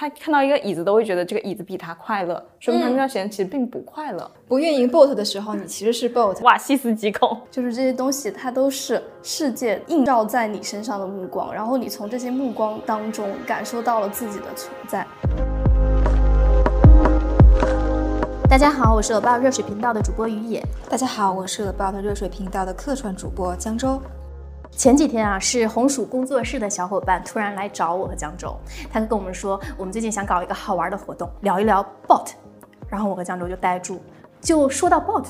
他看到一个椅子都会觉得这个椅子比他快乐，说明他那段时间其实并不快乐。不运营 bot 的时候，你其实是 bot。哇，细思极恐。就是这些东西，它都是世界映照在你身上的目光，然后你从这些目光当中感受到了自己的存在。大家好，我是 About 热水频道的主播于野。大家好，我是 About 热水频道的客串主播江州。前几天啊，是红薯工作室的小伙伴突然来找我和江州，他跟我们说，我们最近想搞一个好玩的活动，聊一聊 bot。然后我和江州就呆住，就说到 bot，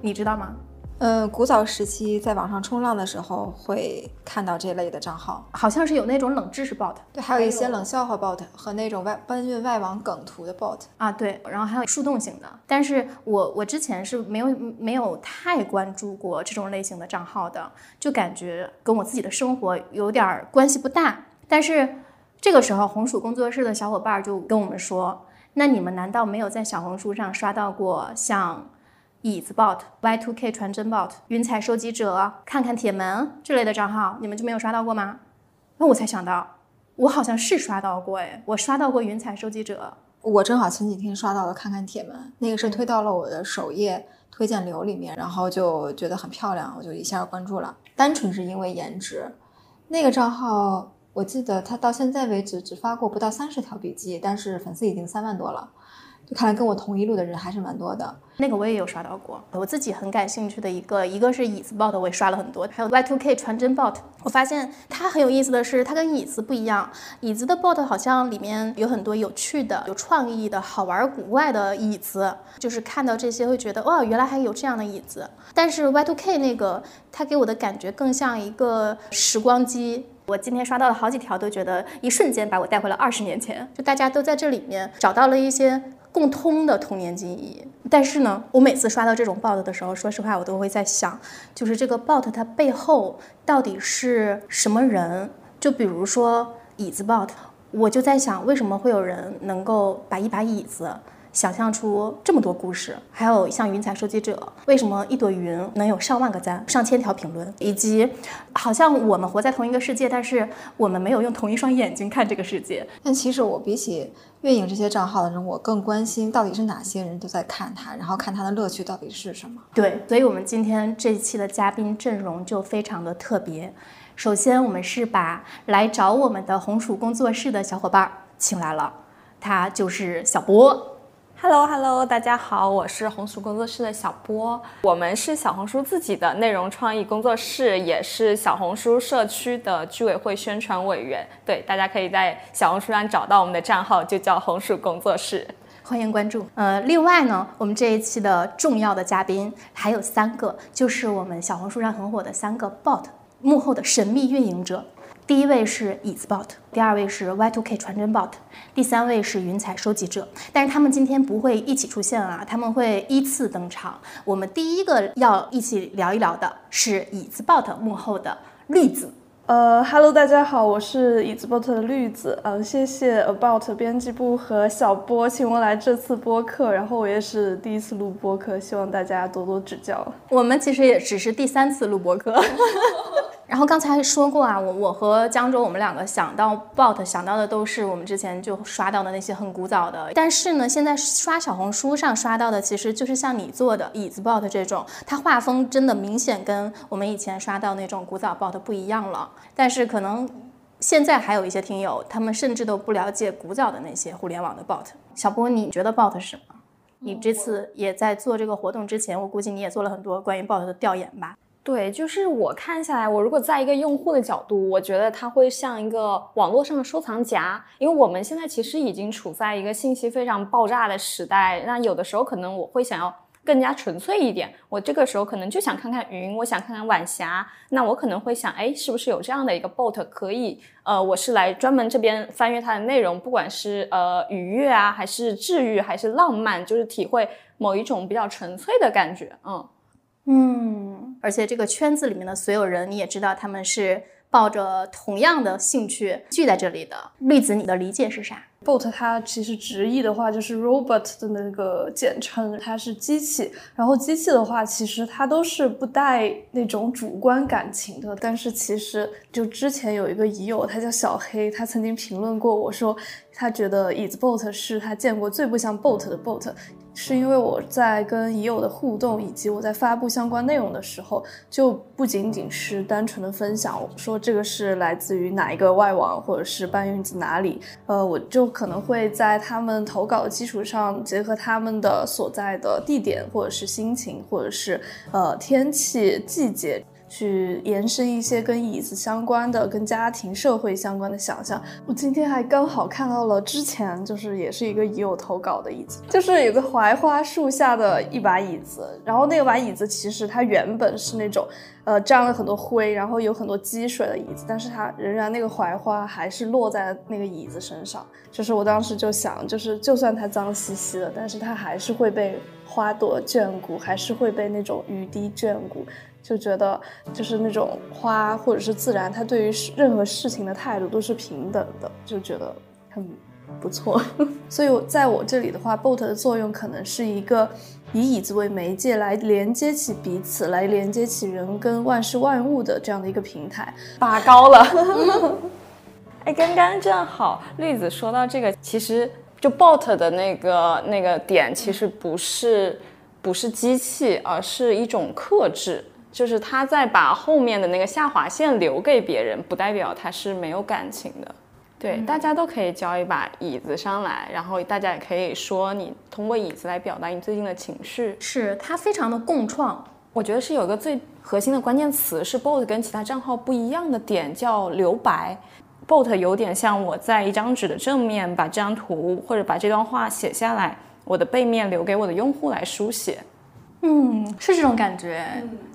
你知道吗？呃，古早时期在网上冲浪的时候会看到这类的账号，好像是有那种冷知识 bot，对，还有一些冷笑话 bot 和那种外搬运外网梗图的 bot 啊，对，然后还有树洞型的。但是我我之前是没有没有太关注过这种类型的账号的，就感觉跟我自己的生活有点关系不大。但是这个时候，红薯工作室的小伙伴就跟我们说，那你们难道没有在小红书上刷到过像？椅子 bot、Y2K 传真 bot、云彩收集者、看看铁门这类的账号，你们就没有刷到过吗？那我才想到，我好像是刷到过哎，我刷到过云彩收集者。我正好前几天刷到了看看铁门，那个是推到了我的首页推荐流里面，然后就觉得很漂亮，我就一下关注了。单纯是因为颜值。那个账号我记得他到现在为止只发过不到三十条笔记，但是粉丝已经三万多了。看来跟我同一路的人还是蛮多的。那个我也有刷到过，我自己很感兴趣的一个，一个是椅子 bot，我也刷了很多，还有 Y2K 传真 bot。我发现它很有意思的是，它跟椅子不一样。椅子的 bot 好像里面有很多有趣的、有创意的、好玩古怪的椅子，就是看到这些会觉得哇，原来还有这样的椅子。但是 Y2K 那个，它给我的感觉更像一个时光机。我今天刷到了好几条，都觉得一瞬间把我带回了二十年前。就大家都在这里面找到了一些。共通的童年记忆，但是呢，我每次刷到这种 bot 的时候，说实话，我都会在想，就是这个 bot 它背后到底是什么人？就比如说椅子 bot，我就在想，为什么会有人能够把一把椅子？想象出这么多故事，还有像云彩收集者，为什么一朵云能有上万个赞、上千条评论，以及好像我们活在同一个世界，但是我们没有用同一双眼睛看这个世界。但其实我比起运营这些账号的人，我更关心到底是哪些人都在看它，然后看它的乐趣到底是什么。对，所以我们今天这一期的嘉宾阵容就非常的特别。首先，我们是把来找我们的红薯工作室的小伙伴请来了，他就是小波。Hello，Hello，大家好，我是红薯工作室的小波。我们是小红书自己的内容创意工作室，也是小红书社区的居委会宣传委员。对，大家可以在小红书上找到我们的账号，就叫红薯工作室，欢迎关注。呃，另外呢，我们这一期的重要的嘉宾还有三个，就是我们小红书上很火的三个 bot 幕后的神秘运营者。第一位是椅子 bot，第二位是 Y2K 传真 bot，第三位是云彩收集者。但是他们今天不会一起出现啊，他们会依次登场。我们第一个要一起聊一聊的是椅子 bot 幕后的绿子。呃，Hello，大家好，我是椅子 bot 的绿子。嗯，谢谢 About 编辑部和小波请我来这次播客，然后我也是第一次录播客，希望大家多多指教。我们其实也只是第三次录播客。然后刚才说过啊，我我和江州我们两个想到 bot 想到的都是我们之前就刷到的那些很古早的，但是呢，现在刷小红书上刷到的其实就是像你做的椅子 bot 这种，它画风真的明显跟我们以前刷到那种古早 bot 不一样了。但是可能现在还有一些听友，他们甚至都不了解古早的那些互联网的 bot。小波，你觉得 bot 是什么？你这次也在做这个活动之前，我估计你也做了很多关于 bot 的调研吧？对，就是我看下来，我如果在一个用户的角度，我觉得它会像一个网络上的收藏夹，因为我们现在其实已经处在一个信息非常爆炸的时代。那有的时候可能我会想要更加纯粹一点，我这个时候可能就想看看云，我想看看晚霞，那我可能会想，哎，是不是有这样的一个 bot 可以，呃，我是来专门这边翻阅它的内容，不管是呃愉悦啊，还是治愈，还是浪漫，就是体会某一种比较纯粹的感觉，嗯。嗯，而且这个圈子里面的所有人，你也知道他们是抱着同样的兴趣聚在这里的。绿子，你的理解是啥？bot 它其实直译的话就是 robot 的那个简称，它是机器。然后机器的话，其实它都是不带那种主观感情的。但是其实就之前有一个乙友，他叫小黑，他曾经评论过我说，他觉得椅子 bot 是他见过最不像 bot 的 bot。是因为我在跟已有的互动，以及我在发布相关内容的时候，就不仅仅是单纯的分享，说这个是来自于哪一个外网，或者是搬运自哪里，呃，我就可能会在他们投稿的基础上，结合他们的所在的地点，或者是心情，或者是呃天气、季节。去延伸一些跟椅子相关的、跟家庭、社会相关的想象。我今天还刚好看到了之前就是也是一个已有投稿的椅子，就是有个槐花树下的一把椅子。然后那个把椅子其实它原本是那种呃沾了很多灰，然后有很多积水的椅子，但是它仍然那个槐花还是落在那个椅子身上。就是我当时就想，就是就算它脏兮兮的，但是它还是会被花朵眷顾，还是会被那种雨滴眷顾。就觉得就是那种花或者是自然，它对于任何事情的态度都是平等的，就觉得很不错。所以在我这里的话，bot 的作用可能是一个以椅子为媒介来连接起彼此，来连接起人跟万事万物的这样的一个平台。拔高了。哎，刚刚正好绿子说到这个，其实就 bot 的那个那个点，其实不是不是机器，而是一种克制。就是他在把后面的那个下划线留给别人，不代表他是没有感情的。对，大家都可以交一把椅子上来，然后大家也可以说你通过椅子来表达你最近的情绪。是他非常的共创，我觉得是有一个最核心的关键词是 bot 跟其他账号不一样的点，叫留白。bot 有点像我在一张纸的正面把这张图或者把这段话写下来，我的背面留给我的用户来书写。嗯，是这种感觉。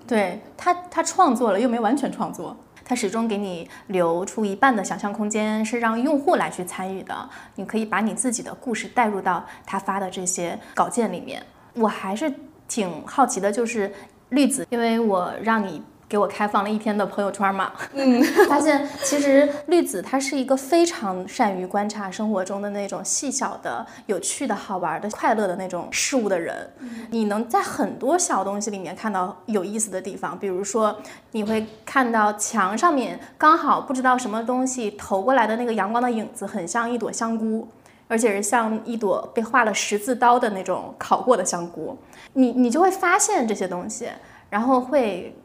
对他，他创作了又没完全创作，他始终给你留出一半的想象空间，是让用户来去参与的。你可以把你自己的故事带入到他发的这些稿件里面。我还是挺好奇的，就是绿子，因为我让你。给我开放了一天的朋友圈嘛，嗯，发现其实绿子她是一个非常善于观察生活中的那种细小的、有趣的、好玩的、快乐的那种事物的人。你能在很多小东西里面看到有意思的地方，比如说你会看到墙上面刚好不知道什么东西投过来的那个阳光的影子，很像一朵香菇，而且是像一朵被画了十字刀的那种烤过的香菇。你你就会发现这些东西，然后会。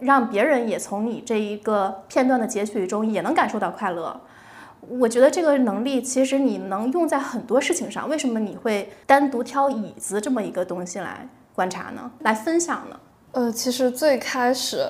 让别人也从你这一个片段的截取中也能感受到快乐，我觉得这个能力其实你能用在很多事情上。为什么你会单独挑椅子这么一个东西来观察呢？来分享呢？呃，其实最开始。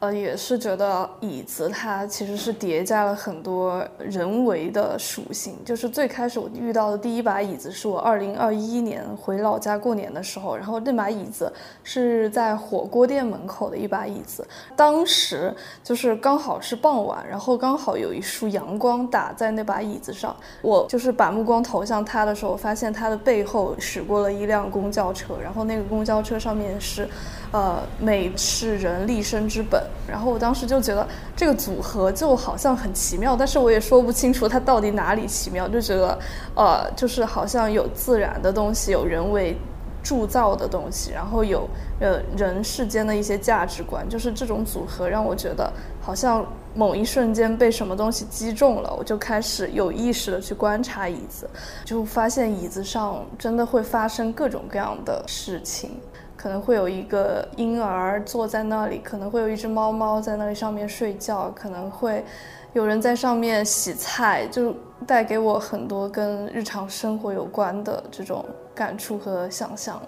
呃，也是觉得椅子它其实是叠加了很多人为的属性。就是最开始我遇到的第一把椅子，是我二零二一年回老家过年的时候，然后那把椅子是在火锅店门口的一把椅子。当时就是刚好是傍晚，然后刚好有一束阳光打在那把椅子上，我就是把目光投向它的时候，发现它的背后驶过了一辆公交车，然后那个公交车上面是。呃，美是人立身之本。然后我当时就觉得这个组合就好像很奇妙，但是我也说不清楚它到底哪里奇妙，就觉得，呃，就是好像有自然的东西，有人为铸造的东西，然后有呃人世间的一些价值观，就是这种组合让我觉得好像某一瞬间被什么东西击中了，我就开始有意识的去观察椅子，就发现椅子上真的会发生各种各样的事情。可能会有一个婴儿坐在那里，可能会有一只猫猫在那里上面睡觉，可能会有人在上面洗菜，就带给我很多跟日常生活有关的这种感触和想象。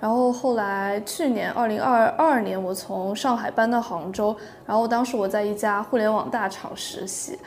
然后后来去年二零二二年，我从上海搬到杭州，然后当时我在一家互联网大厂实习。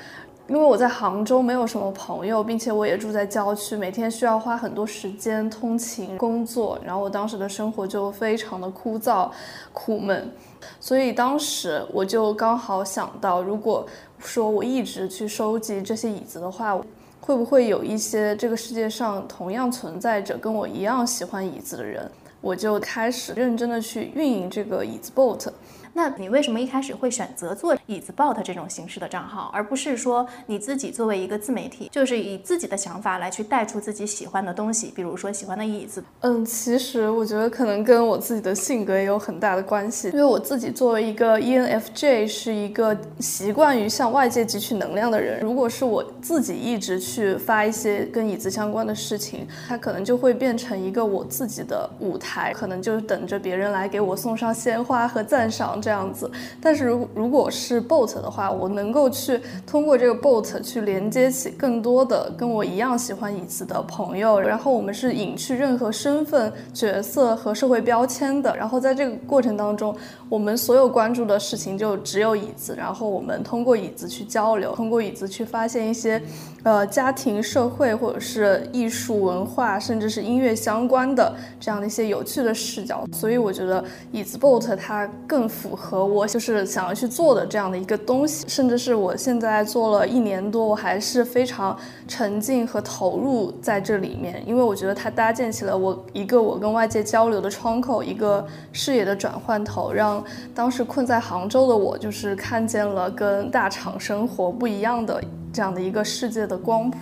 因为我在杭州没有什么朋友，并且我也住在郊区，每天需要花很多时间通勤工作，然后我当时的生活就非常的枯燥、苦闷，所以当时我就刚好想到，如果说我一直去收集这些椅子的话，会不会有一些这个世界上同样存在着跟我一样喜欢椅子的人？我就开始认真的去运营这个椅子 boat。那你为什么一开始会选择做椅子 bot 这种形式的账号，而不是说你自己作为一个自媒体，就是以自己的想法来去带出自己喜欢的东西，比如说喜欢的椅子？嗯，其实我觉得可能跟我自己的性格也有很大的关系，因为我自己作为一个 ENFJ，是一个习惯于向外界汲取能量的人。如果是我自己一直去发一些跟椅子相关的事情，它可能就会变成一个我自己的舞台，可能就等着别人来给我送上鲜花和赞赏这样子。但是如如果是 boat 的话，我能够去通过这个 boat 去连接起更多的跟我一样喜欢椅子的朋友，然后我们是隐去任何身份、角色和社会标签的。然后在这个过程当中，我们所有关注的事情就只有椅子，然后我们通过椅子去交流，通过椅子去发现一些，呃，家庭、社会或者是艺术文化，甚至是音乐相关的这样的一些有趣的视角。所以我觉得椅子 boat 它更符合我就是想要去做的这样的一个东西，甚至是我现在做了一年多，我还是非常沉浸和投入在这里面，因为我觉得它搭建起了我一个我跟外界交流的窗口，一个视野的转换头，让当时困在杭州的我，就是看见了跟大厂生活不一样的这样的一个世界的光谱。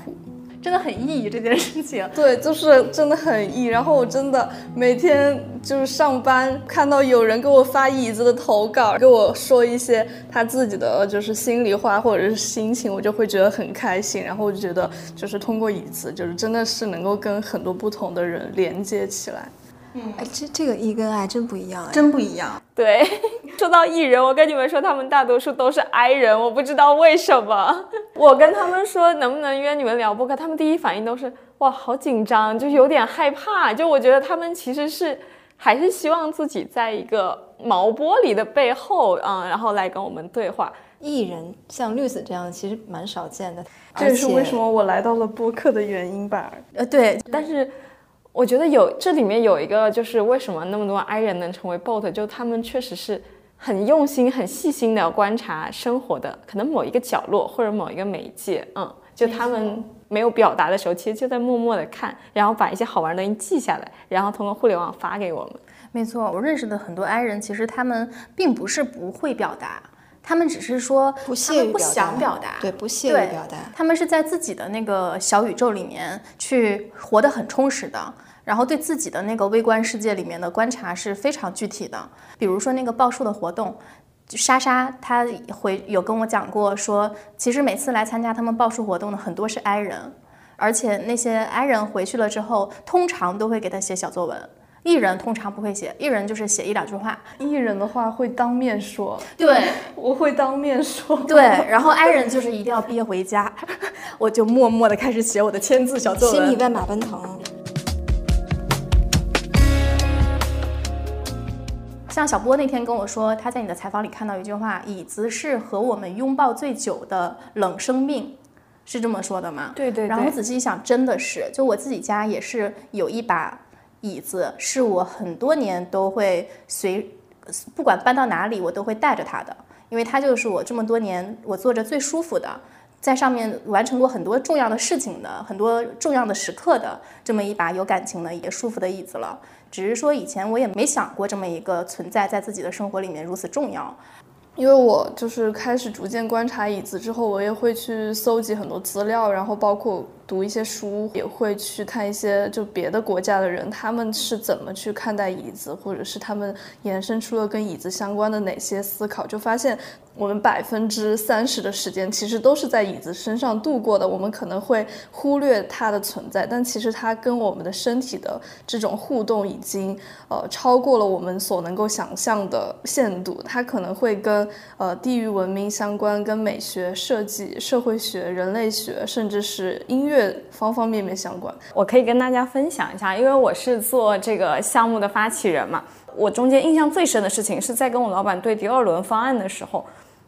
真的很意义这件事情。对，就是真的很意。然后我真的每天就是上班，看到有人给我发椅子的投稿，给我说一些他自己的就是心里话或者是心情，我就会觉得很开心。然后我就觉得，就是通过椅子，就是真的是能够跟很多不同的人连接起来。哎，这这个 E 跟 I 真不一样哎。真不一样。对，说到艺人，我跟你们说，他们大多数都是 I 人，我不知道为什么。我跟他们说能不能约你们聊播客，他们第一反应都是哇，好紧张，就有点害怕。就我觉得他们其实是还是希望自己在一个毛玻璃的背后，嗯，然后来跟我们对话。艺人像绿子这样其实蛮少见的，这也是为什么么我来到了播客的原因吧。呃，对，但是我觉得有这里面有一个，就是为什么那么多 I 人能成为 bot，就他们确实是很用心、很细心的观察生活的可能某一个角落或者某一个媒介，嗯，就他们没有表达的时候，其实就在默默的看，然后把一些好玩的东西记下来，然后通过互联网发给我们。没错，我认识的很多 I 人，其实他们并不是不会表达，他们只是说不他们不屑于表达想表达，对，不屑对于表达。他们是在自己的那个小宇宙里面去活得很充实的，然后对自己的那个微观世界里面的观察是非常具体的。比如说那个报数的活动，莎莎她回有跟我讲过说，其实每次来参加他们报数活动的很多是 I 人，而且那些 I 人回去了之后，通常都会给他写小作文。艺人通常不会写，艺人就是写一两句话。艺人的话会当面说，对，我会当面说。对，然后 I 人就是一定要憋回家，我就默默的开始写我的签字小作文。心里在马奔腾。像小波那天跟我说，他在你的采访里看到一句话：“椅子是和我们拥抱最久的冷生命”，是这么说的吗？对对然后我仔细一想，真的是，就我自己家也是有一把椅子，是我很多年都会随，不管搬到哪里，我都会带着它的，因为它就是我这么多年我坐着最舒服的。在上面完成过很多重要的事情的、很多重要的时刻的这么一把有感情的、也舒服的椅子了。只是说以前我也没想过这么一个存在在自己的生活里面如此重要。因为我就是开始逐渐观察椅子之后，我也会去搜集很多资料，然后包括读一些书，也会去看一些就别的国家的人他们是怎么去看待椅子，或者是他们延伸出了跟椅子相关的哪些思考，就发现我们百分之三十的时间其实都是在椅子身上度过的。我们可能会忽略它的存在，但其实它跟我们的身体的这种互动已经呃超过了我们所能够想象的限度。它可能会跟呃地域文明相关，跟美学、设计、社会学、人类学，甚至是音乐方方面面相关。我可以跟大家分享一下，因为我是做这个项目的发起人嘛。我中间印象最深的事情是在跟我老板对第二轮方案的时候，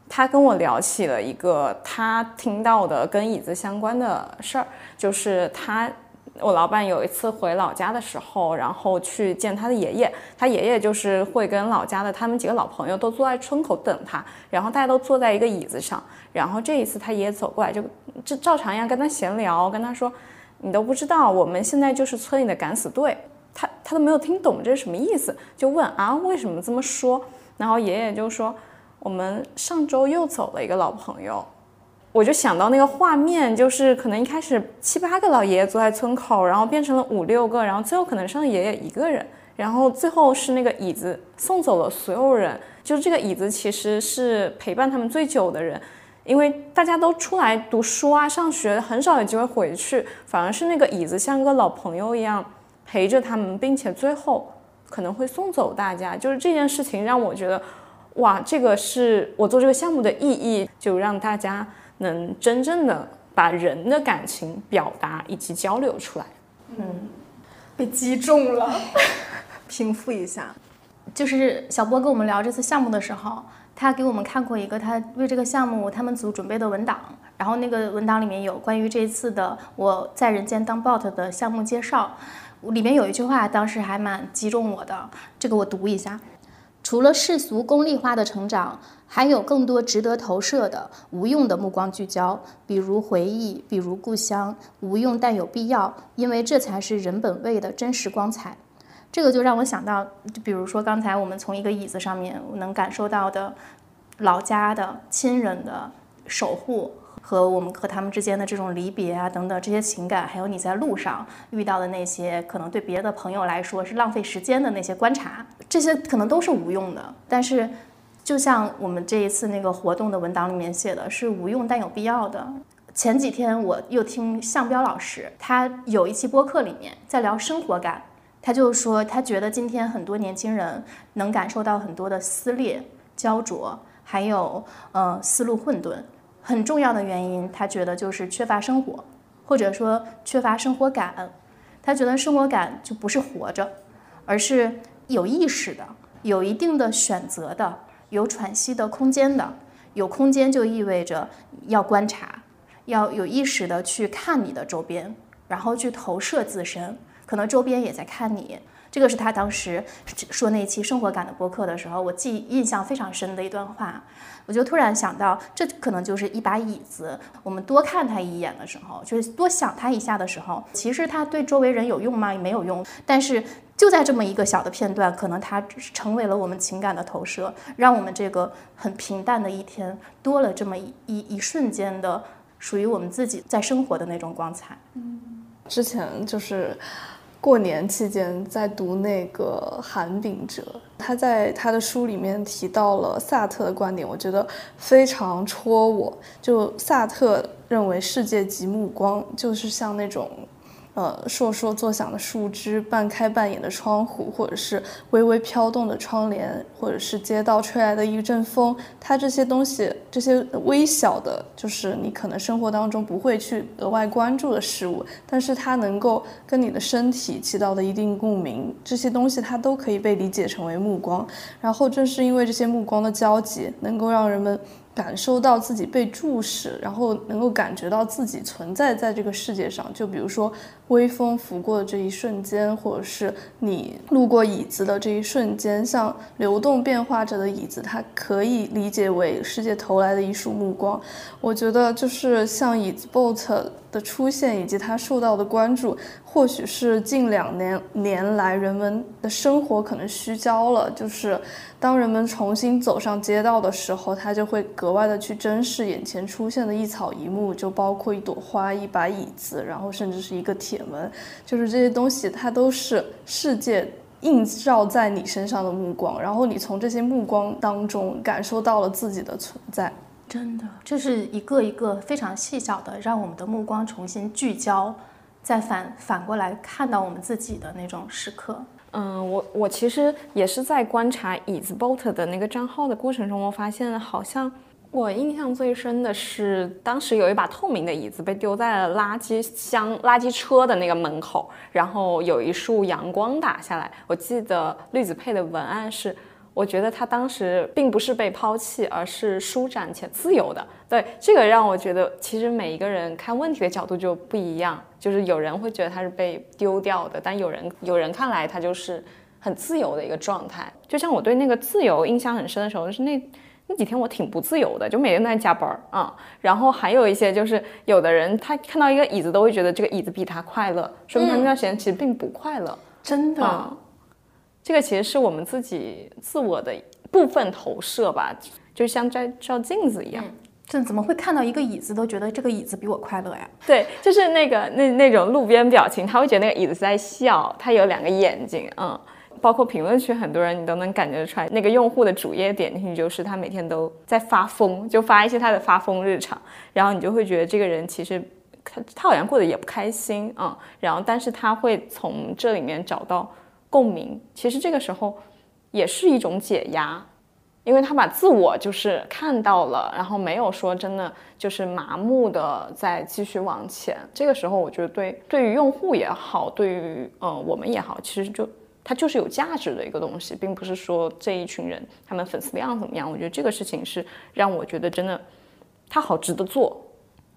他跟我聊起了一个他听到的跟椅子相关的事儿，就是他。我老板有一次回老家的时候，然后去见他的爷爷，他爷爷就是会跟老家的他们几个老朋友都坐在村口等他，然后大家都坐在一个椅子上，然后这一次他爷爷走过来就就照常一样跟他闲聊，跟他说，你都不知道我们现在就是村里的敢死队，他他都没有听懂这是什么意思，就问啊为什么这么说？然后爷爷就说，我们上周又走了一个老朋友。我就想到那个画面，就是可能一开始七八个老爷爷坐在村口，然后变成了五六个，然后最后可能剩爷爷一个人，然后最后是那个椅子送走了所有人，就是这个椅子其实是陪伴他们最久的人，因为大家都出来读书啊、上学，很少有机会回去，反而是那个椅子像个老朋友一样陪着他们，并且最后可能会送走大家，就是这件事情让我觉得，哇，这个是我做这个项目的意义，就让大家。能真正的把人的感情表达以及交流出来，嗯，被击中了，平复一下。就是小波跟我们聊这次项目的时候，他给我们看过一个他为这个项目他们组准备的文档，然后那个文档里面有关于这次的我在人间当 bot 的项目介绍，里面有一句话当时还蛮击中我的，这个我读一下。除了世俗功利化的成长，还有更多值得投射的无用的目光聚焦，比如回忆，比如故乡，无用但有必要，因为这才是人本位的真实光彩。这个就让我想到，就比如说刚才我们从一个椅子上面能感受到的老家的亲人的守护。和我们和他们之间的这种离别啊，等等这些情感，还有你在路上遇到的那些可能对别的朋友来说是浪费时间的那些观察，这些可能都是无用的。但是，就像我们这一次那个活动的文档里面写的，是无用但有必要的。前几天我又听向彪老师，他有一期播客里面在聊生活感，他就说他觉得今天很多年轻人能感受到很多的撕裂、焦灼，还有呃思路混沌。很重要的原因，他觉得就是缺乏生活，或者说缺乏生活感。他觉得生活感就不是活着，而是有意识的、有一定的选择的、有喘息的空间的。有空间就意味着要观察，要有意识的去看你的周边，然后去投射自身，可能周边也在看你。这个是他当时说那期生活感的播客的时候，我记印象非常深的一段话。我就突然想到，这可能就是一把椅子。我们多看它一眼的时候，就是多想它一下的时候，其实它对周围人有用吗？没有用。但是就在这么一个小的片段，可能它成为了我们情感的投射，让我们这个很平淡的一天多了这么一一一瞬间的属于我们自己在生活的那种光彩。嗯，之前就是。过年期间在读那个韩炳哲，他在他的书里面提到了萨特的观点，我觉得非常戳我。就萨特认为世界即目光，就是像那种。呃，烁烁作响的树枝，半开半掩的窗户，或者是微微飘动的窗帘，或者是街道吹来的一阵风，它这些东西，这些微小的，就是你可能生活当中不会去额外关注的事物，但是它能够跟你的身体起到的一定共鸣，这些东西它都可以被理解成为目光。然后正是因为这些目光的交集，能够让人们。感受到自己被注视，然后能够感觉到自己存在在这个世界上。就比如说，微风拂过的这一瞬间，或者是你路过椅子的这一瞬间，像流动变化着的椅子，它可以理解为世界投来的一束目光。我觉得，就是像椅子 boat 的出现以及它受到的关注。或许是近两年年来人们的生活可能虚焦了，就是当人们重新走上街道的时候，他就会格外的去珍视眼前出现的一草一木，就包括一朵花、一把椅子，然后甚至是一个铁门，就是这些东西，它都是世界映照在你身上的目光，然后你从这些目光当中感受到了自己的存在。真的，这是一个一个非常细小的，让我们的目光重新聚焦。再反反过来看到我们自己的那种时刻，嗯，我我其实也是在观察椅子 boat 的那个账号的过程中，我发现好像我印象最深的是，当时有一把透明的椅子被丢在了垃圾箱、垃圾车的那个门口，然后有一束阳光打下来。我记得绿子配的文案是。我觉得他当时并不是被抛弃，而是舒展且自由的。对这个让我觉得，其实每一个人看问题的角度就不一样。就是有人会觉得他是被丢掉的，但有人 有人看来他就是很自由的一个状态。就像我对那个自由印象很深的时候，就是那那几天我挺不自由的，就每天都在加班儿啊。然后还有一些就是有的人他看到一个椅子都会觉得这个椅子比他快乐，说明他那段时间其实并不快乐。真的。这个其实是我们自己自我的部分投射吧，就像在照镜子一样。这怎么会看到一个椅子都觉得这个椅子比我快乐呀？对，就是那个那那种路边表情，他会觉得那个椅子在笑，他有两个眼睛，嗯。包括评论区很多人，你都能感觉出来，那个用户的主页点进去就是他每天都在发疯，就发一些他的发疯日常，然后你就会觉得这个人其实他他好像过得也不开心，嗯，然后但是他会从这里面找到共鸣，其实这个时候也是一种解压，因为他把自我就是看到了，然后没有说真的就是麻木的在继续往前，这个时候我觉得对对于用户也好，对于呃我们也好，其实就。它就是有价值的一个东西，并不是说这一群人他们粉丝量怎么样。我觉得这个事情是让我觉得真的，它好值得做。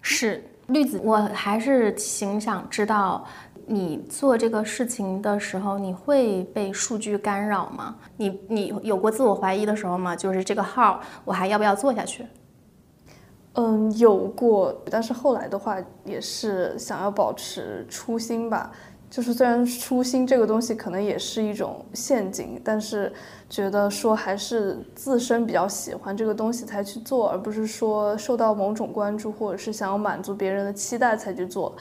是绿子，我还是挺想知道，你做这个事情的时候，你会被数据干扰吗？你你有过自我怀疑的时候吗？就是这个号我还要不要做下去？嗯，有过，但是后来的话也是想要保持初心吧。就是虽然初心这个东西可能也是一种陷阱，但是觉得说还是自身比较喜欢这个东西才去做，而不是说受到某种关注或者是想要满足别人的期待才去做。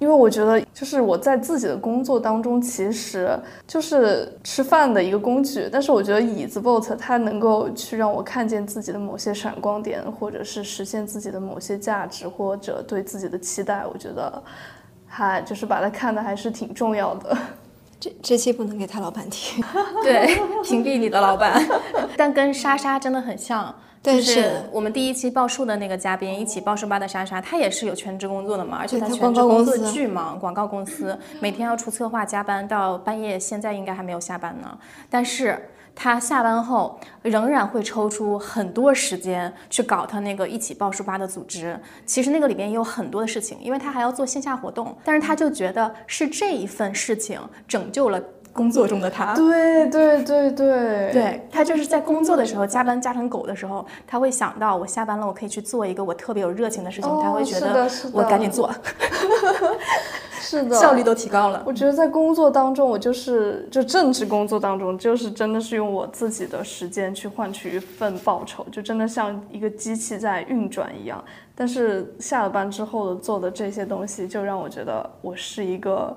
因为我觉得，就是我在自己的工作当中其实就是吃饭的一个工具，但是我觉得椅子 bot 它能够去让我看见自己的某些闪光点，或者是实现自己的某些价值或者对自己的期待，我觉得。还就是把它看的还是挺重要的，这这期不能给他老板听，对，屏蔽你的老板。但跟莎莎真的很像，就是我们第一期报数的那个嘉宾，一起报数吧的莎莎，她也是有全职工作的嘛，而且她全职工作巨忙，广告公司每天要出策划加班到半夜，现在应该还没有下班呢，但是。她下班后仍然会抽出很多时间去搞她那个一起报数吧的组织。其实那个里面也有很多的事情，因为她还要做线下活动。但是她就觉得是这一份事情拯救了工作中的他。对对对对，对他就是在工作的时候加班加成狗的时候，他会想到我下班了，我可以去做一个我特别有热情的事情。他会觉得我赶紧做。是的，效率都提高了。我觉得在工作当中，我就是就正职工作当中，就是真的是用我自己的时间去换取一份报酬，就真的像一个机器在运转一样。但是下了班之后的做的这些东西，就让我觉得我是一个人，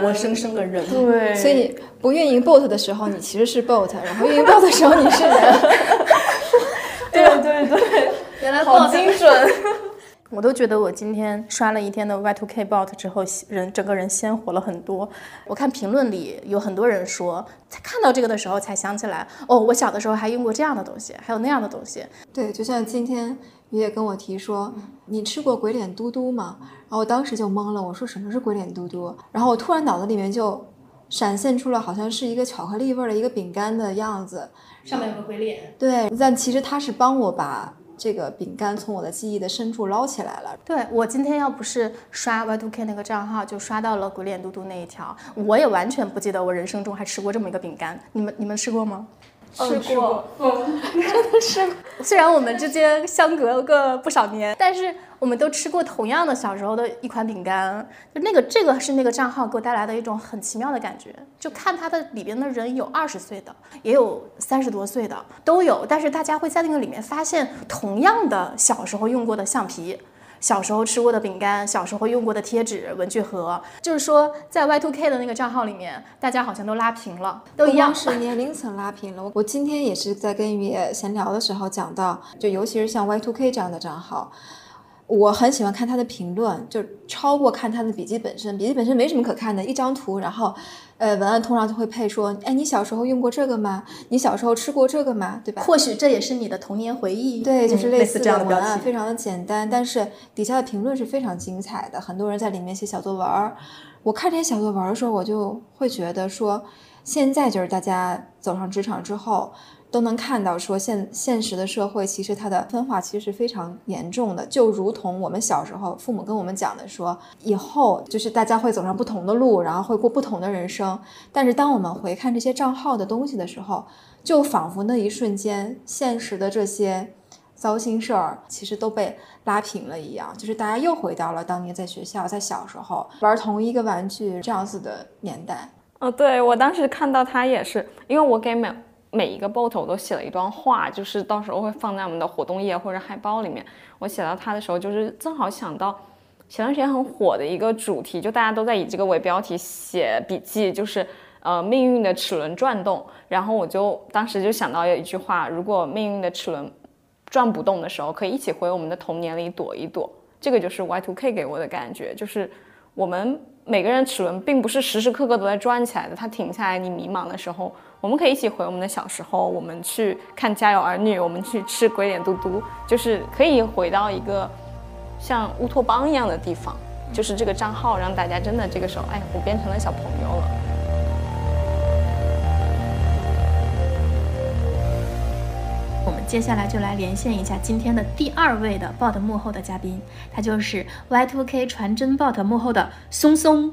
活生生的人。对，所以不运营 bot 的时候，你其实是 bot，然后运营 bot 的时候，你是人。对对对，原来好精准。我都觉得我今天刷了一天的 Y2K bot 之后，人整个人鲜活了很多。我看评论里有很多人说，才看到这个的时候才想起来，哦，我小的时候还用过这样的东西，还有那样的东西。对，就像今天于也跟我提说，你吃过鬼脸嘟嘟吗？然后我当时就懵了，我说什么是鬼脸嘟嘟？然后我突然脑子里面就闪现出了好像是一个巧克力味的一个饼干的样子，上面有个鬼脸。对，但其实他是帮我把。这个饼干从我的记忆的深处捞起来了。对我今天要不是刷 Y2K 那个账号，就刷到了鬼脸嘟嘟那一条，我也完全不记得我人生中还吃过这么一个饼干。你们你们吃过吗？吃过，真的是。虽然我们之间相隔个不少年，但是我们都吃过同样的小时候的一款饼干。就那个，这个是那个账号给我带来的一种很奇妙的感觉。就看它的里边的人，有二十岁的，也有三十多岁的，都有。但是大家会在那个里面发现同样的小时候用过的橡皮。小时候吃过的饼干，小时候用过的贴纸、文具盒，就是说，在 Y Two K 的那个账号里面，大家好像都拉平了，都一样。是年龄层拉平了。我今天也是在跟于野闲聊的时候讲到，就尤其是像 Y Two K 这样的账号。我很喜欢看他的评论，就超过看他的笔记本身。笔记本身没什么可看的，一张图，然后，呃，文案通常就会配说，哎，你小时候用过这个吗？你小时候吃过这个吗？对吧？或许这也是你的童年回忆。对，就是类似这样的文案，非常的简单，但是底下的评论是非常精彩的。很多人在里面写小作文儿。我看这些小作文的时候，我就会觉得说，现在就是大家走上职场之后。都能看到，说现现实的社会其实它的分化其实是非常严重的，就如同我们小时候父母跟我们讲的，说以后就是大家会走上不同的路，然后会过不同的人生。但是当我们回看这些账号的东西的时候，就仿佛那一瞬间，现实的这些糟心事儿其实都被拉平了一样，就是大家又回到了当年在学校在小时候玩同一个玩具这样子的年代。哦，对我当时看到他也是，因为我给每每一个 bot 我都写了一段话，就是到时候会放在我们的活动页或者海报里面。我写到它的时候，就是正好想到前段时间很火的一个主题，就大家都在以这个为标题写笔记，就是呃命运的齿轮转动。然后我就当时就想到有一句话：如果命运的齿轮转不动的时候，可以一起回我们的童年里躲一躲。这个就是 Y2K 给我的感觉，就是我们。每个人齿轮并不是时时刻刻都在转起来的，它停下来，你迷茫的时候，我们可以一起回我们的小时候，我们去看《家有儿女》，我们去吃鬼脸嘟嘟，就是可以回到一个像乌托邦一样的地方。就是这个账号让大家真的这个时候，哎，我变成了小朋友了。我们接下来就来连线一下今天的第二位的 bot 幕后的嘉宾，他就是 Y2K 传真 bot 幕后的松松。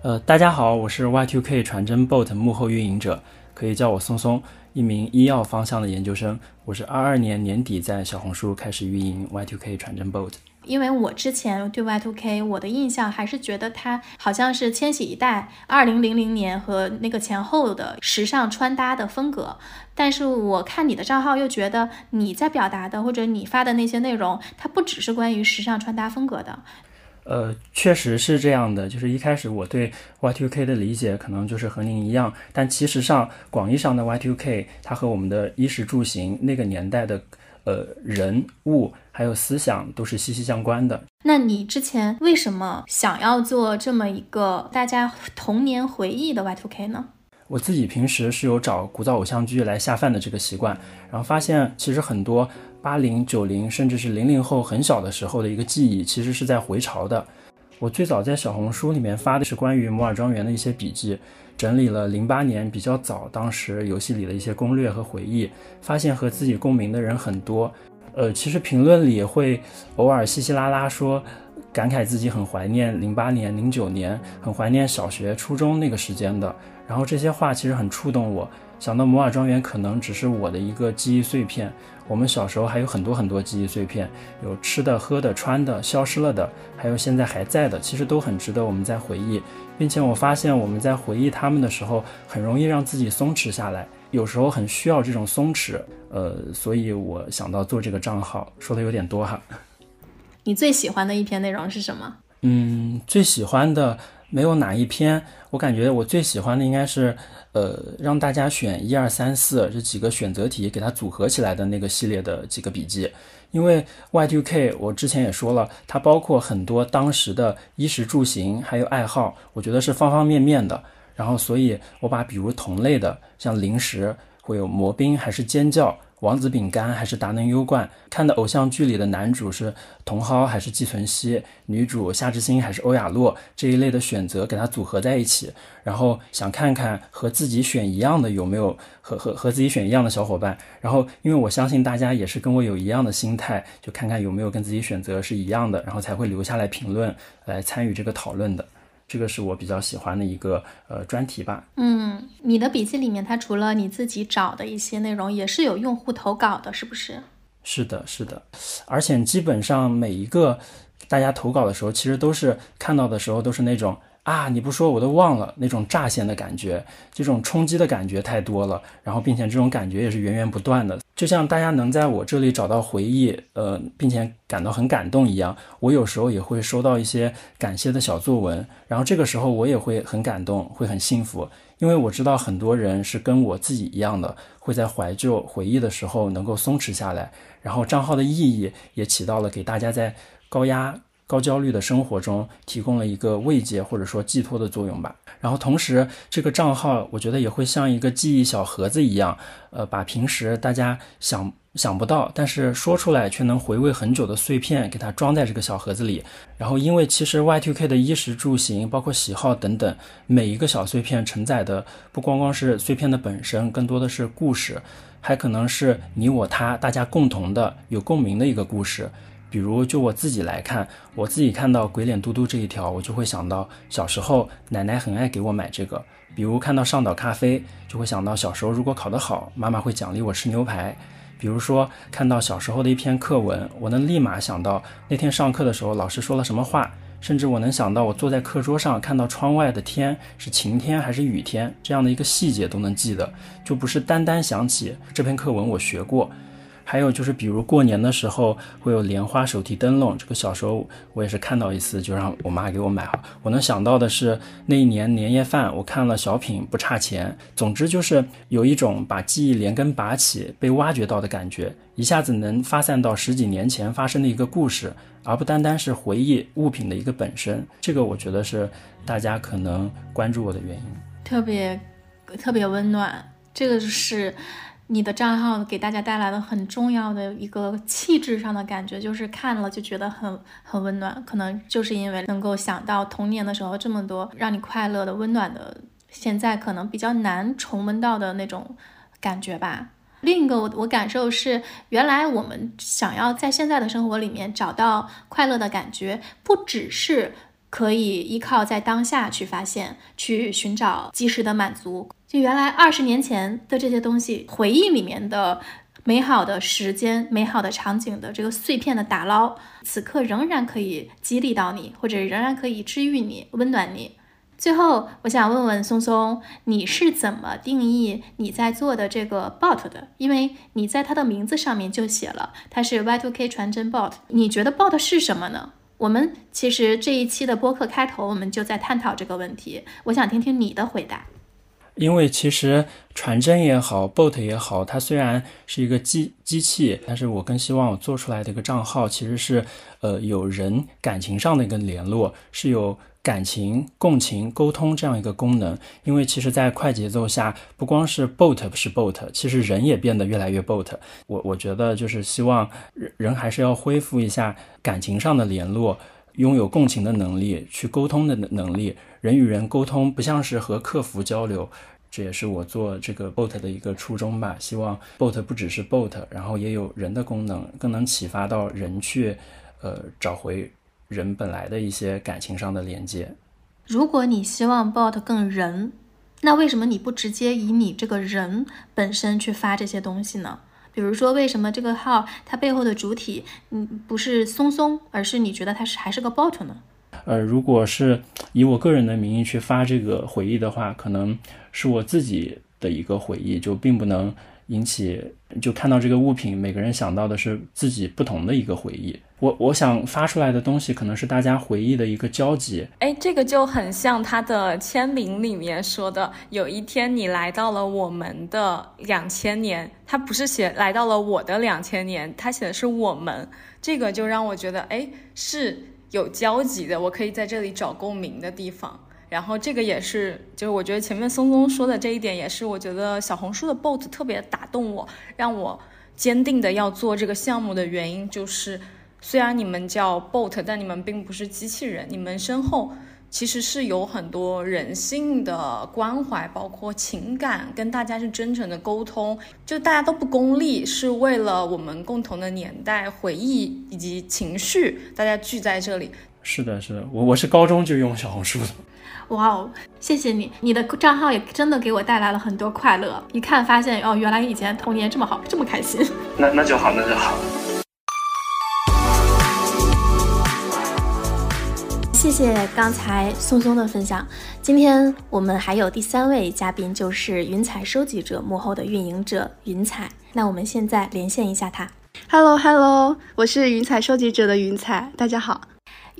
呃，大家好，我是 Y2K 传真 bot 幕后运营者，可以叫我松松，一名医药方向的研究生。我是二二年年底在小红书开始运营 Y2K 传真 boat。因为我之前对 Y2K 我的印象还是觉得它好像是千禧一代二零零零年和那个前后的时尚穿搭的风格，但是我看你的账号又觉得你在表达的或者你发的那些内容，它不只是关于时尚穿搭风格的。呃，确实是这样的，就是一开始我对 Y2K 的理解可能就是和您一样，但其实上广义上的 Y2K 它和我们的衣食住行那个年代的。呃，人物还有思想都是息息相关的。那你之前为什么想要做这么一个大家童年回忆的 Y2K 呢？我自己平时是有找古早偶像剧来下饭的这个习惯，然后发现其实很多八零、九零甚至是零零后很小的时候的一个记忆，其实是在回潮的。我最早在小红书里面发的是关于摩尔庄园的一些笔记。整理了零八年比较早，当时游戏里的一些攻略和回忆，发现和自己共鸣的人很多。呃，其实评论里会偶尔稀稀拉拉说，感慨自己很怀念零八年、零九年，很怀念小学、初中那个时间的。然后这些话其实很触动我，想到摩尔庄园可能只是我的一个记忆碎片。我们小时候还有很多很多记忆碎片，有吃的、喝的、穿的，消失了的，还有现在还在的，其实都很值得我们在回忆。并且我发现我们在回忆他们的时候，很容易让自己松弛下来，有时候很需要这种松弛。呃，所以我想到做这个账号，说的有点多哈。你最喜欢的一篇内容是什么？嗯，最喜欢的没有哪一篇，我感觉我最喜欢的应该是，呃，让大家选一二三四这几个选择题，给它组合起来的那个系列的几个笔记。因为 Y2K，我之前也说了，它包括很多当时的衣食住行，还有爱好，我觉得是方方面面的。然后，所以我把比如同类的，像零食，会有魔冰还是尖叫。王子饼干还是达能优冠？看的偶像剧里的男主是茼蒿还是季存希？女主夏之星还是欧雅洛？这一类的选择给它组合在一起，然后想看看和自己选一样的有没有和和和自己选一样的小伙伴。然后因为我相信大家也是跟我有一样的心态，就看看有没有跟自己选择是一样的，然后才会留下来评论来参与这个讨论的。这个是我比较喜欢的一个呃专题吧。嗯，你的笔记里面，它除了你自己找的一些内容，也是有用户投稿的，是不是？是的，是的。而且基本上每一个大家投稿的时候，其实都是看到的时候都是那种啊，你不说我都忘了那种乍现的感觉，这种冲击的感觉太多了。然后并且这种感觉也是源源不断的。就像大家能在我这里找到回忆，呃，并且感到很感动一样，我有时候也会收到一些感谢的小作文，然后这个时候我也会很感动，会很幸福，因为我知道很多人是跟我自己一样的，会在怀旧回忆的时候能够松弛下来，然后账号的意义也起到了给大家在高压。高焦虑的生活中提供了一个慰藉或者说寄托的作用吧。然后同时，这个账号我觉得也会像一个记忆小盒子一样，呃，把平时大家想想不到，但是说出来却能回味很久的碎片给它装在这个小盒子里。然后，因为其实 Y2K 的衣食住行，包括喜好等等，每一个小碎片承载的不光光是碎片的本身，更多的是故事，还可能是你我他大家共同的有共鸣的一个故事。比如，就我自己来看，我自己看到鬼脸嘟嘟这一条，我就会想到小时候奶奶很爱给我买这个。比如看到上岛咖啡，就会想到小时候如果考得好，妈妈会奖励我吃牛排。比如说看到小时候的一篇课文，我能立马想到那天上课的时候老师说了什么话，甚至我能想到我坐在课桌上看到窗外的天是晴天还是雨天，这样的一个细节都能记得，就不是单单想起这篇课文我学过。还有就是，比如过年的时候会有莲花手提灯笼，这个小时候我也是看到一次，就让我妈给我买。我能想到的是那一年年夜饭，我看了小品不差钱。总之就是有一种把记忆连根拔起、被挖掘到的感觉，一下子能发散到十几年前发生的一个故事，而不单单是回忆物品的一个本身。这个我觉得是大家可能关注我的原因，特别特别温暖。这个就是。你的账号给大家带来了很重要的一个气质上的感觉，就是看了就觉得很很温暖。可能就是因为能够想到童年的时候这么多让你快乐的、温暖的，现在可能比较难重温到的那种感觉吧。另一个我我感受是，原来我们想要在现在的生活里面找到快乐的感觉，不只是可以依靠在当下去发现、去寻找及时的满足。就原来二十年前的这些东西，回忆里面的美好的时间、美好的场景的这个碎片的打捞，此刻仍然可以激励到你，或者仍然可以治愈你、温暖你。最后，我想问问松松，你是怎么定义你在做的这个 bot 的？因为你在它的名字上面就写了它是 Y2K 传真 bot，你觉得 bot 是什么呢？我们其实这一期的播客开头，我们就在探讨这个问题，我想听听你的回答。因为其实传真也好，bot 也好，它虽然是一个机机器，但是我更希望我做出来的一个账号，其实是呃有人感情上的一个联络，是有感情、共情、沟通这样一个功能。因为其实，在快节奏下，不光是 bot 是 bot，其实人也变得越来越 bot。我我觉得就是希望人人还是要恢复一下感情上的联络，拥有共情的能力，去沟通的能力。人与人沟通不像是和客服交流。这也是我做这个 bot 的一个初衷吧。希望 bot 不只是 bot，然后也有人的功能，更能启发到人去，呃，找回人本来的一些感情上的连接。如果你希望 bot 更人，那为什么你不直接以你这个人本身去发这些东西呢？比如说，为什么这个号它背后的主体，嗯，不是松松，而是你觉得它是还是个 bot 呢？呃，如果是以我个人的名义去发这个回忆的话，可能是我自己的一个回忆，就并不能引起就看到这个物品，每个人想到的是自己不同的一个回忆。我我想发出来的东西，可能是大家回忆的一个交集。哎，这个就很像他的签名里面说的：“有一天你来到了我们的两千年。”他不是写来到了我的两千年，他写的是我们。这个就让我觉得，哎，是。有交集的，我可以在这里找共鸣的地方。然后这个也是，就是我觉得前面松松说的这一点，也是我觉得小红书的 bot 特别打动我，让我坚定的要做这个项目的原因，就是虽然你们叫 bot，但你们并不是机器人，你们身后。其实是有很多人性的关怀，包括情感，跟大家是真诚的沟通，就大家都不功利，是为了我们共同的年代回忆以及情绪，大家聚在这里。是的，是的，我我是高中就用小红书的。哇哦，谢谢你，你的账号也真的给我带来了很多快乐。一看发现哦，原来以前童年这么好，这么开心。那那就好，那就好。谢谢刚才松松的分享。今天我们还有第三位嘉宾，就是云彩收集者幕后的运营者云彩。那我们现在连线一下他。Hello Hello，我是云彩收集者的云彩，大家好。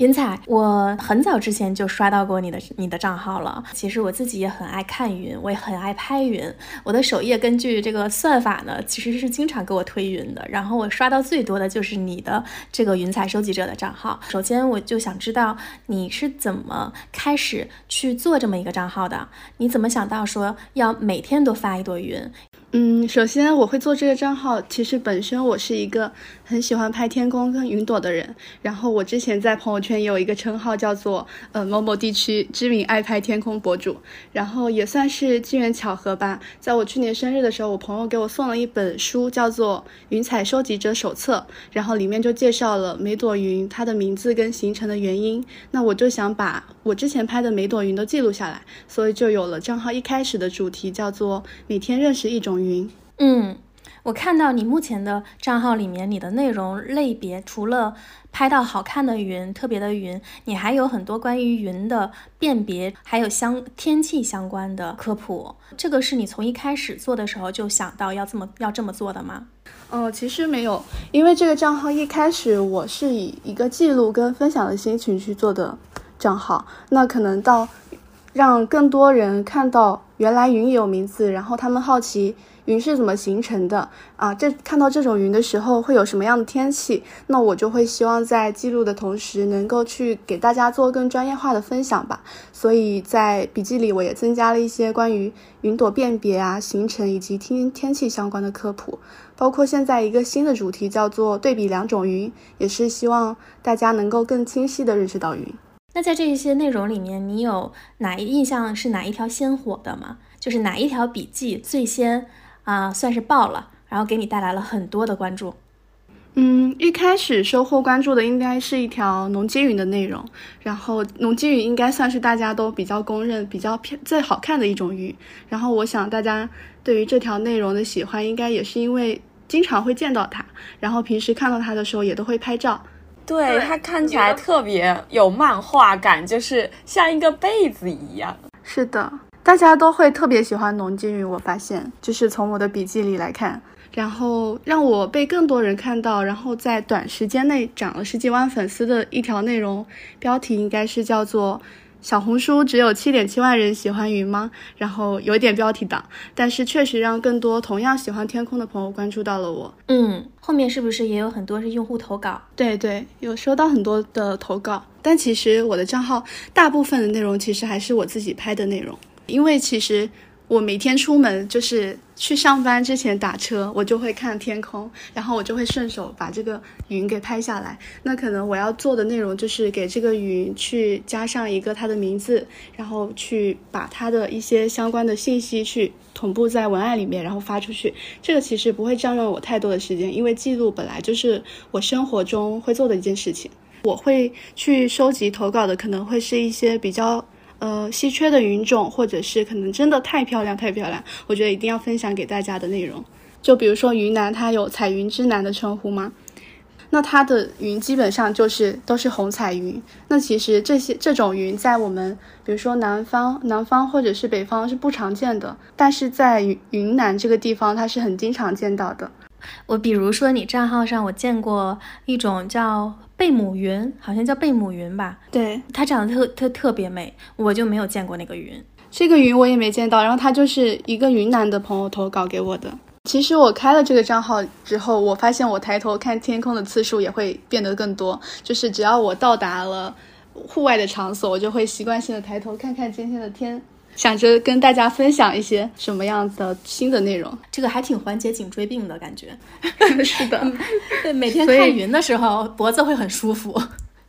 云彩，我很早之前就刷到过你的你的账号了。其实我自己也很爱看云，我也很爱拍云。我的首页根据这个算法呢，其实是经常给我推云的。然后我刷到最多的就是你的这个云彩收集者的账号。首先，我就想知道你是怎么开始去做这么一个账号的？你怎么想到说要每天都发一朵云？嗯，首先我会做这个账号，其实本身我是一个很喜欢拍天空跟云朵的人。然后我之前在朋友圈也有一个称号，叫做呃某某地区知名爱拍天空博主。然后也算是机缘巧合吧，在我去年生日的时候，我朋友给我送了一本书，叫做《云彩收集者手册》，然后里面就介绍了每朵云它的名字跟形成的原因。那我就想把我之前拍的每朵云都记录下来，所以就有了账号一开始的主题，叫做每天认识一种。云，嗯，我看到你目前的账号里面，你的内容类别除了拍到好看的云、特别的云，你还有很多关于云的辨别，还有相天气相关的科普。这个是你从一开始做的时候就想到要这么要这么做的吗？哦，其实没有，因为这个账号一开始我是以一个记录跟分享的心情去做的账号，那可能到让更多人看到原来云有名字，然后他们好奇。云是怎么形成的啊？这看到这种云的时候会有什么样的天气？那我就会希望在记录的同时，能够去给大家做更专业化的分享吧。所以在笔记里，我也增加了一些关于云朵辨别啊、形成以及天天气相关的科普，包括现在一个新的主题叫做对比两种云，也是希望大家能够更清晰的认识到云。那在这一些内容里面，你有哪一印象是哪一条先火的吗？就是哪一条笔记最先？啊，算是爆了，然后给你带来了很多的关注。嗯，一开始收获关注的应该是一条农机云的内容，然后农机云应该算是大家都比较公认、比较偏最好看的一种鱼。然后我想大家对于这条内容的喜欢，应该也是因为经常会见到它，然后平时看到它的时候也都会拍照。对，它看起来特别有漫画感，就是像一个被子一样。是的。大家都会特别喜欢农金鱼，我发现就是从我的笔记里来看，然后让我被更多人看到，然后在短时间内涨了十几万粉丝的一条内容，标题应该是叫做“小红书只有七点七万人喜欢云吗？”然后有点标题党，但是确实让更多同样喜欢天空的朋友关注到了我。嗯，后面是不是也有很多是用户投稿？对对，有收到很多的投稿，但其实我的账号大部分的内容其实还是我自己拍的内容。因为其实我每天出门就是去上班之前打车，我就会看天空，然后我就会顺手把这个云给拍下来。那可能我要做的内容就是给这个云去加上一个它的名字，然后去把它的一些相关的信息去同步在文案里面，然后发出去。这个其实不会占用我太多的时间，因为记录本来就是我生活中会做的一件事情。我会去收集投稿的，可能会是一些比较。呃，稀缺的云种，或者是可能真的太漂亮、太漂亮，我觉得一定要分享给大家的内容。就比如说云南，它有“彩云之南”的称呼吗？那它的云基本上就是都是红彩云。那其实这些这种云在我们，比如说南方、南方或者是北方是不常见的，但是在云南这个地方，它是很经常见到的。我比如说你账号上，我见过一种叫。贝母云好像叫贝母云吧，对，它长得特特特别美，我就没有见过那个云。这个云我也没见到，然后它就是一个云南的朋友投稿给我的。其实我开了这个账号之后，我发现我抬头看天空的次数也会变得更多，就是只要我到达了户外的场所，我就会习惯性的抬头看看今天的天。想着跟大家分享一些什么样的新的内容，这个还挺缓解颈椎病的感觉。是的，对，每天看云的时候脖子会很舒服。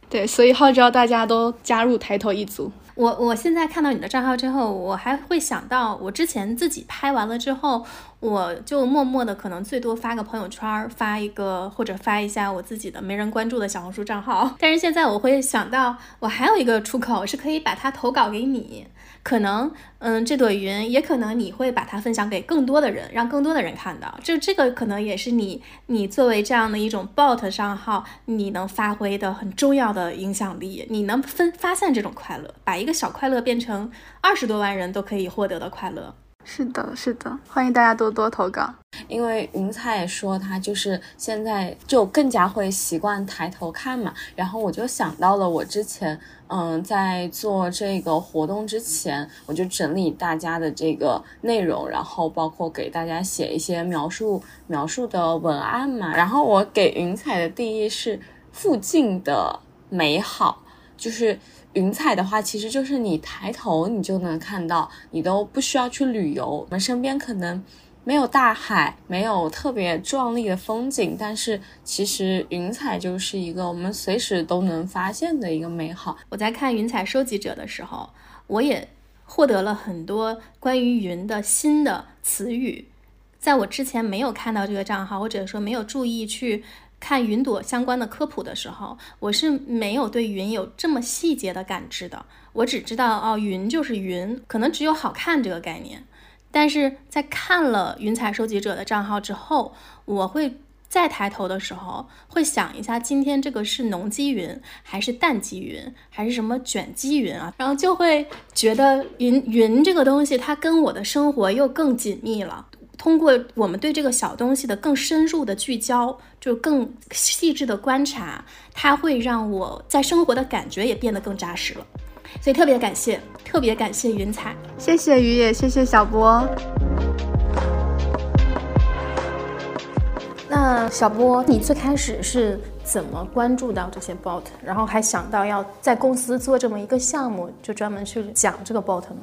对，所以号召大家都加入抬头一族。我我现在看到你的账号之后，我还会想到我之前自己拍完了之后，我就默默的可能最多发个朋友圈，发一个或者发一下我自己的没人关注的小红书账号。但是现在我会想到，我还有一个出口是可以把它投稿给你。可能，嗯，这朵云也可能你会把它分享给更多的人，让更多的人看到。就这个可能也是你，你作为这样的一种 bot 账号，你能发挥的很重要的影响力。你能分发散这种快乐，把一个小快乐变成二十多万人都可以获得的快乐。是的，是的，欢迎大家多多投稿。因为云彩也说他就是现在就更加会习惯抬头看嘛，然后我就想到了我之前，嗯，在做这个活动之前，我就整理大家的这个内容，然后包括给大家写一些描述描述的文案嘛。然后我给云彩的定义是附近的美好，就是。云彩的话，其实就是你抬头你就能看到，你都不需要去旅游。我们身边可能没有大海，没有特别壮丽的风景，但是其实云彩就是一个我们随时都能发现的一个美好。我在看云彩收集者的时候，我也获得了很多关于云的新的词语，在我之前没有看到这个账号，或者说没有注意去。看云朵相关的科普的时候，我是没有对云有这么细节的感知的。我只知道哦，云就是云，可能只有好看这个概念。但是在看了云彩收集者的账号之后，我会再抬头的时候，会想一下今天这个是浓积云还是淡积云，还是什么卷积云啊？然后就会觉得云云这个东西，它跟我的生活又更紧密了。通过我们对这个小东西的更深入的聚焦，就更细致的观察，它会让我在生活的感觉也变得更扎实了。所以特别感谢，特别感谢云彩，谢谢于野，谢谢小波。那小波，你最开始是怎么关注到这些 bot，然后还想到要在公司做这么一个项目，就专门去讲这个 bot 呢？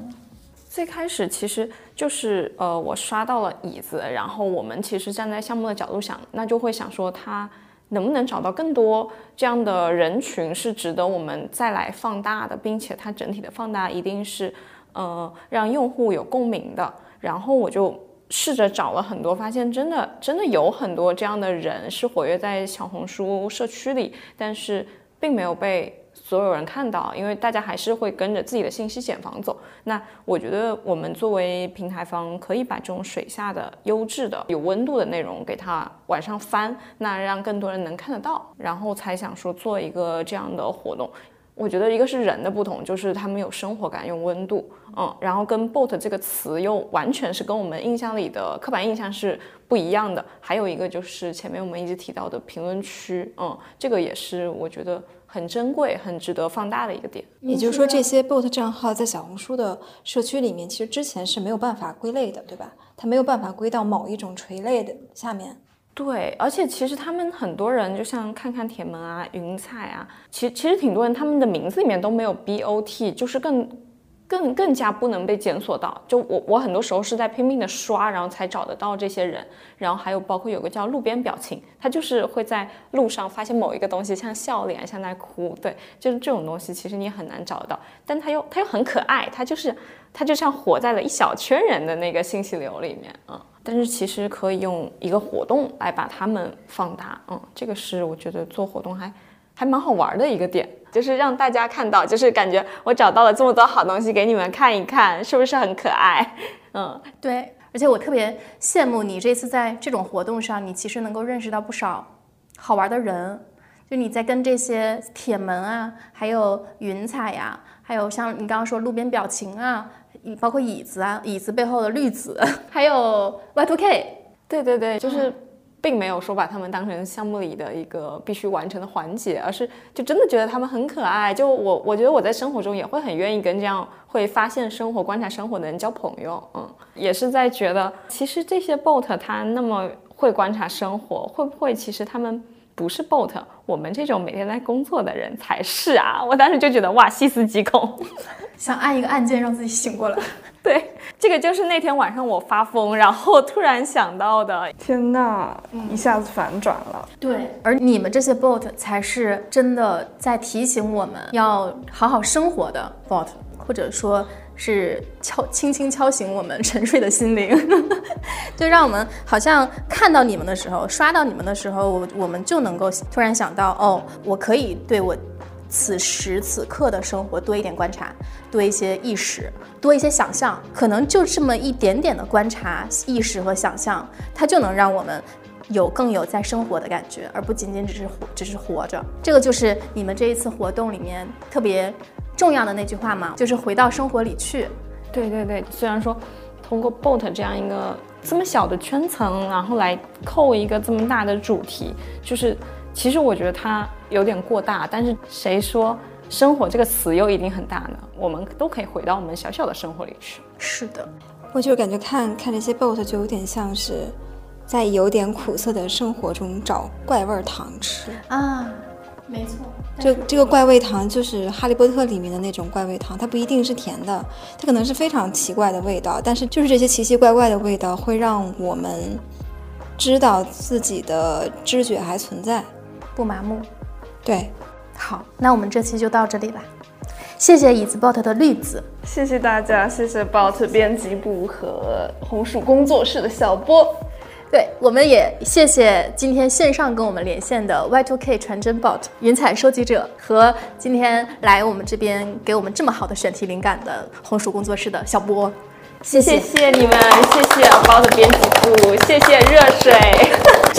最开始其实就是呃，我刷到了椅子，然后我们其实站在项目的角度想，那就会想说它能不能找到更多这样的人群是值得我们再来放大的，并且它整体的放大一定是呃让用户有共鸣的。然后我就试着找了很多，发现真的真的有很多这样的人是活跃在小红书社区里，但是并没有被。所有人看到，因为大家还是会跟着自己的信息茧房走。那我觉得我们作为平台方，可以把这种水下的优质的、有温度的内容给它往上翻，那让更多人能看得到，然后才想说做一个这样的活动。我觉得一个是人的不同，就是他们有生活感、有温度，嗯，然后跟 bot 这个词又完全是跟我们印象里的刻板印象是不一样的。还有一个就是前面我们一直提到的评论区，嗯，这个也是我觉得。很珍贵、很值得放大的一个点。也就是说，这些 bot 账号在小红书的社区里面，其实之前是没有办法归类的，对吧？它没有办法归到某一种垂类的下面。对，而且其实他们很多人，就像看看铁门啊、云彩啊，其实其实挺多人他们的名字里面都没有 bot，就是更。更更加不能被检索到，就我我很多时候是在拼命的刷，然后才找得到这些人，然后还有包括有个叫路边表情，他就是会在路上发现某一个东西，像笑脸，像在哭，对，就是这种东西，其实你很难找到，但他又他又很可爱，他就是他就像活在了一小圈人的那个信息流里面啊，但是其实可以用一个活动来把他们放大，嗯，这个是我觉得做活动还还蛮好玩的一个点。就是让大家看到，就是感觉我找到了这么多好东西给你们看一看，是不是很可爱？嗯，对。而且我特别羡慕你这次在这种活动上，你其实能够认识到不少好玩的人。就你在跟这些铁门啊，还有云彩呀，还有像你刚刚说路边表情啊，包括椅子啊，椅子背后的绿子，还有 Y2K。对对对，就是。并没有说把他们当成项目里的一个必须完成的环节，而是就真的觉得他们很可爱。就我，我觉得我在生活中也会很愿意跟这样会发现生活、观察生活的人交朋友。嗯，也是在觉得，其实这些 bot 他那么会观察生活，会不会其实他们不是 bot，我们这种每天在工作的人才是啊？我当时就觉得哇，细思极恐，想按一个按键让自己醒过来。对，这个就是那天晚上我发疯，然后突然想到的。天呐，一下子反转了。对，而你们这些 bot 才是真的在提醒我们要好好生活的 bot，或者说是敲轻轻敲醒我们沉睡的心灵，就让我们好像看到你们的时候，刷到你们的时候，我我们就能够突然想到，哦，我可以对我。此时此刻的生活多一点观察，多一些意识，多一些想象，可能就这么一点点的观察、意识和想象，它就能让我们有更有在生活的感觉，而不仅仅只是活，只是活着。这个就是你们这一次活动里面特别重要的那句话嘛，就是回到生活里去。对对对，虽然说通过 bot 这样一个这么小的圈层，然后来扣一个这么大的主题，就是其实我觉得它。有点过大，但是谁说生活这个词又一定很大呢？我们都可以回到我们小小的生活里去。是的，我就感觉看看这些 bot 就有点像是在有点苦涩的生活中找怪味糖吃啊，没错。就这个怪味糖就是哈利波特里面的那种怪味糖，它不一定是甜的，它可能是非常奇怪的味道，但是就是这些奇奇怪怪的味道会让我们知道自己的知觉还存在，不麻木。对，好，那我们这期就到这里吧。谢谢椅子 bot 的绿子，谢谢大家，谢谢 bot 编辑部和红薯工作室的小波。对，我们也谢谢今天线上跟我们连线的 Y2K 传真 bot 云彩收集者和今天来我们这边给我们这么好的选题灵感的红薯工作室的小波。谢谢谢你们，谢谢 bot 编辑部，谢谢热水，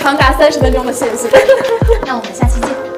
长达三十分钟的谢谢。那我们下期见。